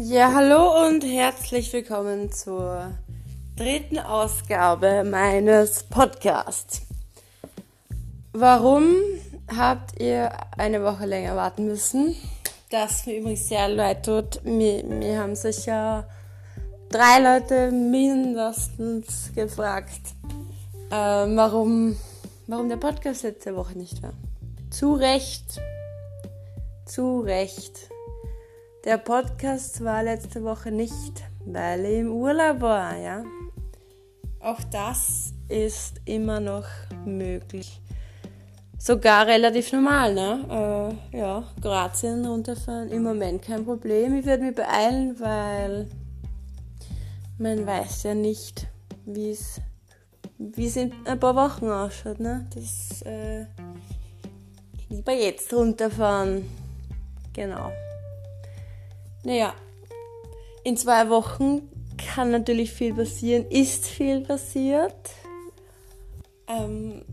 Ja, hallo und herzlich willkommen zur dritten Ausgabe meines Podcasts. Warum habt ihr eine Woche länger warten müssen? Das mir übrigens sehr leid tut. Mir, mir haben sicher drei Leute mindestens gefragt, äh, warum, warum der Podcast letzte Woche nicht war. Zu Recht. Zu Recht. Der Podcast war letzte Woche nicht, weil ich im Urlaub war, ja. Auch das ist immer noch möglich. Sogar relativ normal, ne? Äh, ja, Kroatien runterfahren, im Moment kein Problem. Ich werde mich beeilen, weil man weiß ja nicht, wie es in ein paar Wochen ausschaut, ne? Das äh, lieber jetzt runterfahren. Genau. Naja, in zwei Wochen kann natürlich viel passieren, ist viel passiert. Ähm,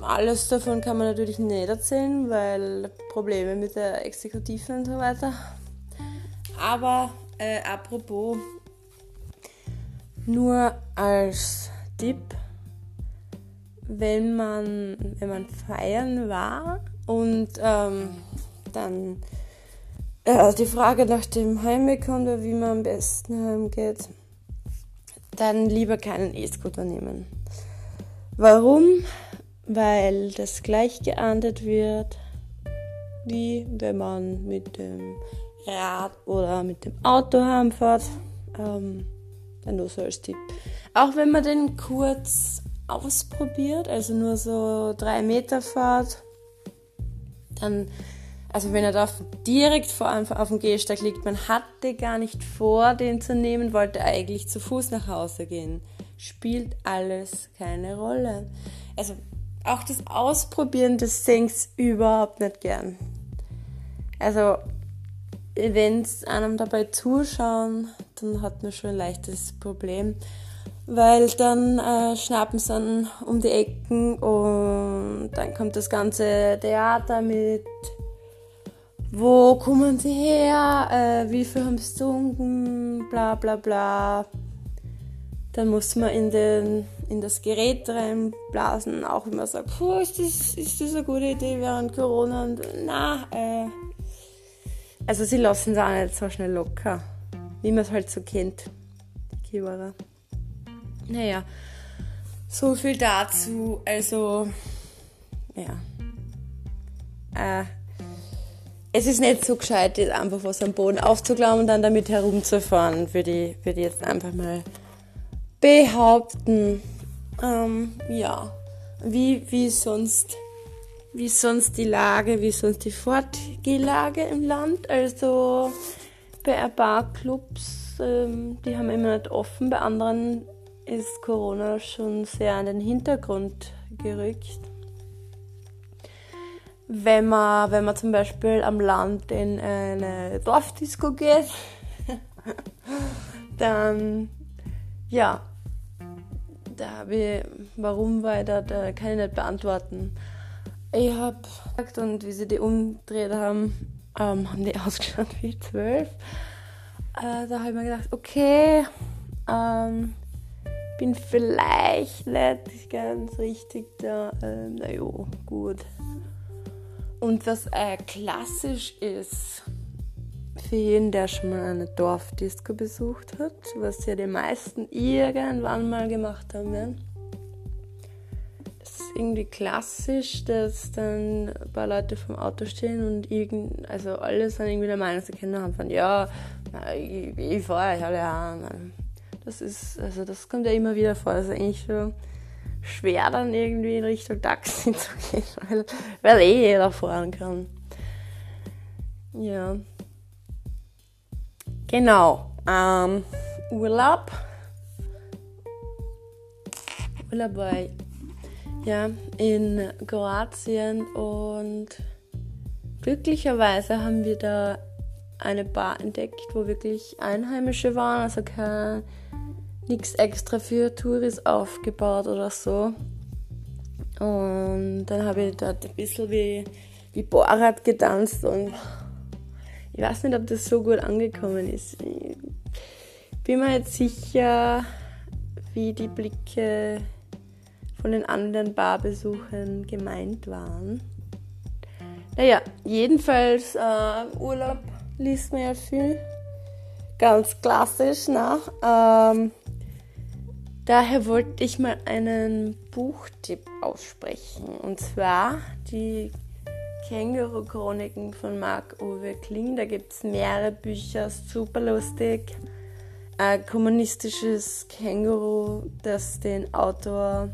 alles davon kann man natürlich nicht erzählen, weil Probleme mit der Exekutive und so weiter. Aber äh, apropos, nur als Tipp, wenn man, wenn man feiern war und ähm, dann äh, die Frage nach dem Heimweg kommt oder wie man am besten heimgeht, dann lieber keinen E-Scooter nehmen. Warum? Weil das gleich geahndet wird, wie wenn man mit dem Rad oder mit dem Auto heimfährt. Ähm, dann nur so als Tipp. Auch wenn man den kurz ausprobiert, also nur so drei Meter fahrt, dann also wenn er da direkt vor einem auf dem Gehsteig liegt, man hatte gar nicht vor, den zu nehmen, wollte eigentlich zu Fuß nach Hause gehen. Spielt alles keine Rolle. Also auch das Ausprobieren des Things überhaupt nicht gern. Also wenn es einem dabei zuschauen, dann hat man schon ein leichtes Problem, weil dann äh, schnappen sie dann um die Ecken und dann kommt das ganze Theater mit wo kommen sie her, äh, wie viel haben sie getrunken, bla bla bla. Dann muss man in, den, in das Gerät reinblasen, auch immer sagen, puh, ist das, ist das eine gute Idee während Corona? Und na, äh, also sie lassen es auch nicht so schnell locker, wie man es halt so kennt, die Kiewerer. Naja, so viel dazu, also, ja. Äh, es ist nicht so gescheit, einfach was am Boden aufzuklauen und dann damit herumzufahren, würde ich, würde ich jetzt einfach mal behaupten. Ähm, ja, wie, wie sonst, wie sonst die Lage, wie sonst die Fortgehlage im Land. Also bei ein paar Clubs, ähm, die haben immer nicht offen, bei anderen ist Corona schon sehr an den Hintergrund gerückt wenn man, wenn man zum Beispiel am Land in eine Dorfdisco geht, dann ja, da habe ich, warum weiter, da kann ich nicht beantworten. Ich habe gesagt, und wie sie die umgedreht haben, ähm, haben die ausgeschaut wie zwölf. Äh, da habe ich mir gedacht, okay, ähm, bin vielleicht nicht ganz richtig da. Ähm, naja, gut. Und was äh, klassisch ist für jeden, der schon mal eine Dorfdisco besucht hat, was ja die meisten irgendwann mal gemacht haben werden. Ist irgendwie klassisch, dass dann ein paar Leute vom Auto stehen und irgend, also alle sind irgendwie der Meinung, sie kennen haben von ja, ich, ich fahre euch alle an. Das ist, also das kommt ja immer wieder vor. Das ist eigentlich so schwer dann irgendwie in Richtung Taxi zu gehen, weil, weil eh jeder fahren kann. Ja. Genau. Ähm, Urlaub. Urlaub ich, ja, in Kroatien und glücklicherweise haben wir da eine Bar entdeckt, wo wirklich Einheimische waren, also kein nichts extra für Touris aufgebaut oder so. Und dann habe ich dort ein bisschen wie, wie Borat getanzt und Ich weiß nicht, ob das so gut angekommen ist. Ich bin mir jetzt sicher, wie die Blicke von den anderen Barbesuchern gemeint waren. Naja, jedenfalls äh, Urlaub liest man ja viel. Ganz klassisch, ne? Ähm, daher wollte ich mal einen Buchtipp aussprechen. Und zwar die Känguru-Chroniken von Marc-Uwe Kling. Da gibt es mehrere Bücher, super lustig. Ein kommunistisches Känguru, das den Autor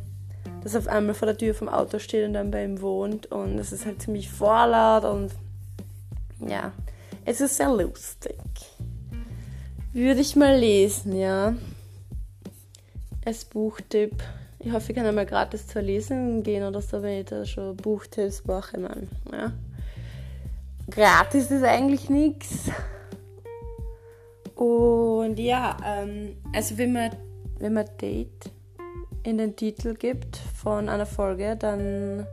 das auf einmal vor der Tür vom Auto steht und dann bei ihm wohnt. Und es ist halt ziemlich vorlaut und ja, es ist sehr lustig. Würde ich mal lesen, ja. Als Buchtipp. Ich hoffe, ich kann einmal gratis zur Lesung gehen oder so, wenn ich da schon Buchtipps mache, man. Ja. Gratis ist eigentlich nichts. Und ja, ähm, also wenn man, wenn man Date in den Titel gibt von einer Folge, dann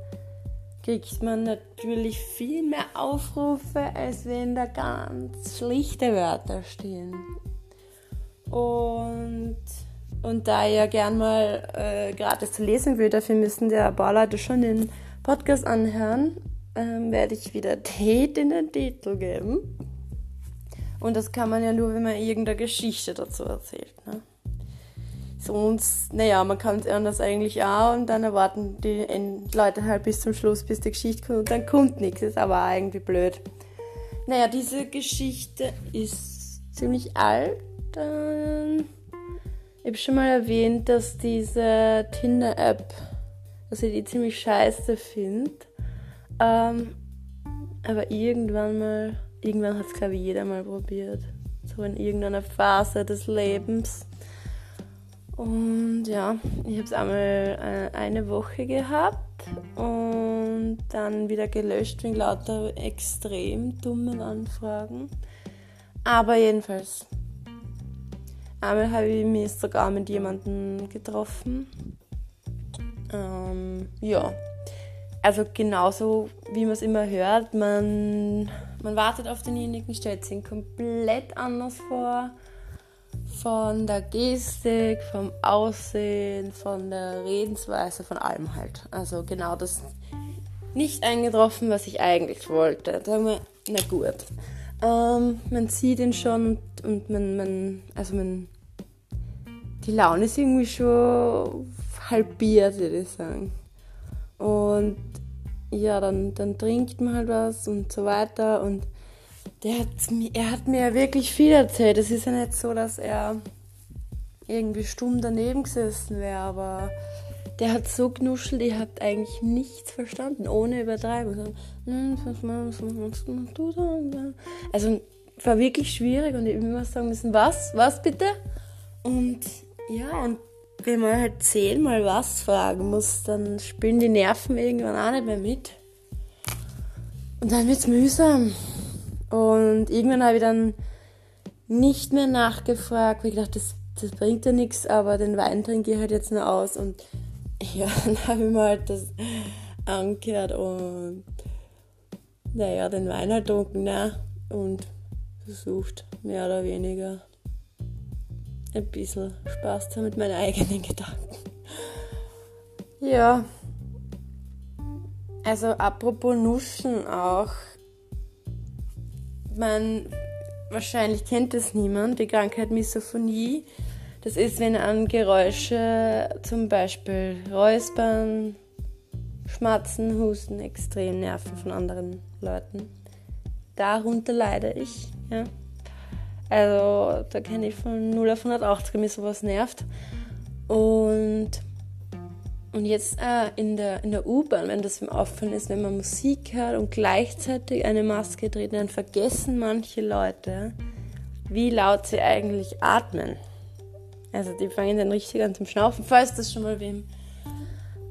kriegt man natürlich viel mehr Aufrufe, als wenn da ganz schlichte Wörter stehen. Und, und da ihr gern mal äh, gratis zu lesen will, dafür müssen der Leute schon den Podcast anhören, ähm, werde ich wieder Date in den Titel geben. Und das kann man ja nur, wenn man irgendeine Geschichte dazu erzählt. Ne? Sonst, naja, man kann es anders eigentlich auch und dann erwarten die Leute halt bis zum Schluss, bis die Geschichte kommt und dann kommt nichts. Ist aber irgendwie blöd. Naja, diese Geschichte ist ziemlich alt. Ähm, ich habe schon mal erwähnt, dass diese Tinder-App, dass ich die ziemlich scheiße finde. Ähm, aber irgendwann mal, irgendwann hat es glaube ich jeder mal probiert. So in irgendeiner Phase des Lebens. Und ja, ich habe es einmal äh, eine Woche gehabt und dann wieder gelöscht wegen lauter extrem dummen Anfragen. Aber jedenfalls, einmal habe ich mich sogar mit jemandem getroffen. Ähm, ja, also genauso wie man es immer hört, man, man wartet auf denjenigen, stellt sich komplett anders vor von der Gestik, vom Aussehen, von der Redensweise, von allem halt. Also genau das nicht eingetroffen, was ich eigentlich wollte. Sagen wir, na gut. Ähm, man sieht ihn schon und, man, man, also man, die Laune ist irgendwie schon halbiert, würde ich sagen. Und ja, dann, dann trinkt man halt was und so weiter und der hat, er hat mir wirklich viel erzählt. Es ist ja nicht so, dass er irgendwie stumm daneben gesessen wäre, aber der hat so knuschelt, ihr habt eigentlich nichts verstanden, ohne Übertreibung. Also war wirklich schwierig und ich immer sagen müssen, was, was bitte? Und ja, und wenn man halt zehnmal was fragen muss, dann spielen die Nerven irgendwann auch nicht mehr mit. Und dann wird es mühsam. Und irgendwann habe ich dann nicht mehr nachgefragt, weil ich dachte, das, das bringt ja nichts, aber den Wein trinke ich halt jetzt nur aus. Und ja, dann habe ich mir halt das angehört und naja, den Wein halt trunken, ne? Und versucht, mehr oder weniger ein bisschen Spaß zu haben mit meinen eigenen Gedanken. Ja. Also apropos Nuschen auch man wahrscheinlich kennt es niemand, die Krankheit Misophonie. Das ist, wenn an Geräusche, zum Beispiel Räuspern, Schmatzen, Husten, extrem nerven von anderen Leuten. Darunter leide ich. Ja. Also da kenne ich von 0 auf 180, wenn mir sowas nervt. Und und jetzt äh, in der, in der U-Bahn, wenn das im Auffallen ist, wenn man Musik hört und gleichzeitig eine Maske trägt, dann vergessen manche Leute, wie laut sie eigentlich atmen. Also die fangen dann richtig an zum Schnaufen, falls das schon mal wem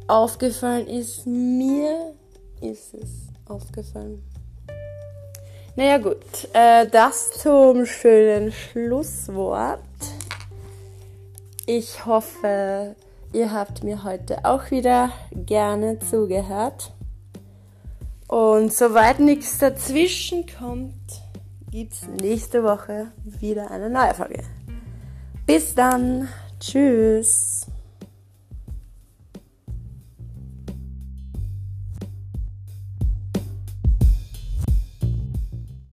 aufgefallen ist. Mir ist es aufgefallen. Naja gut, äh, das zum schönen Schlusswort. Ich hoffe, Ihr habt mir heute auch wieder gerne zugehört. Und soweit nichts dazwischen kommt, gibt es nächste Woche wieder eine neue Folge. Bis dann. Tschüss.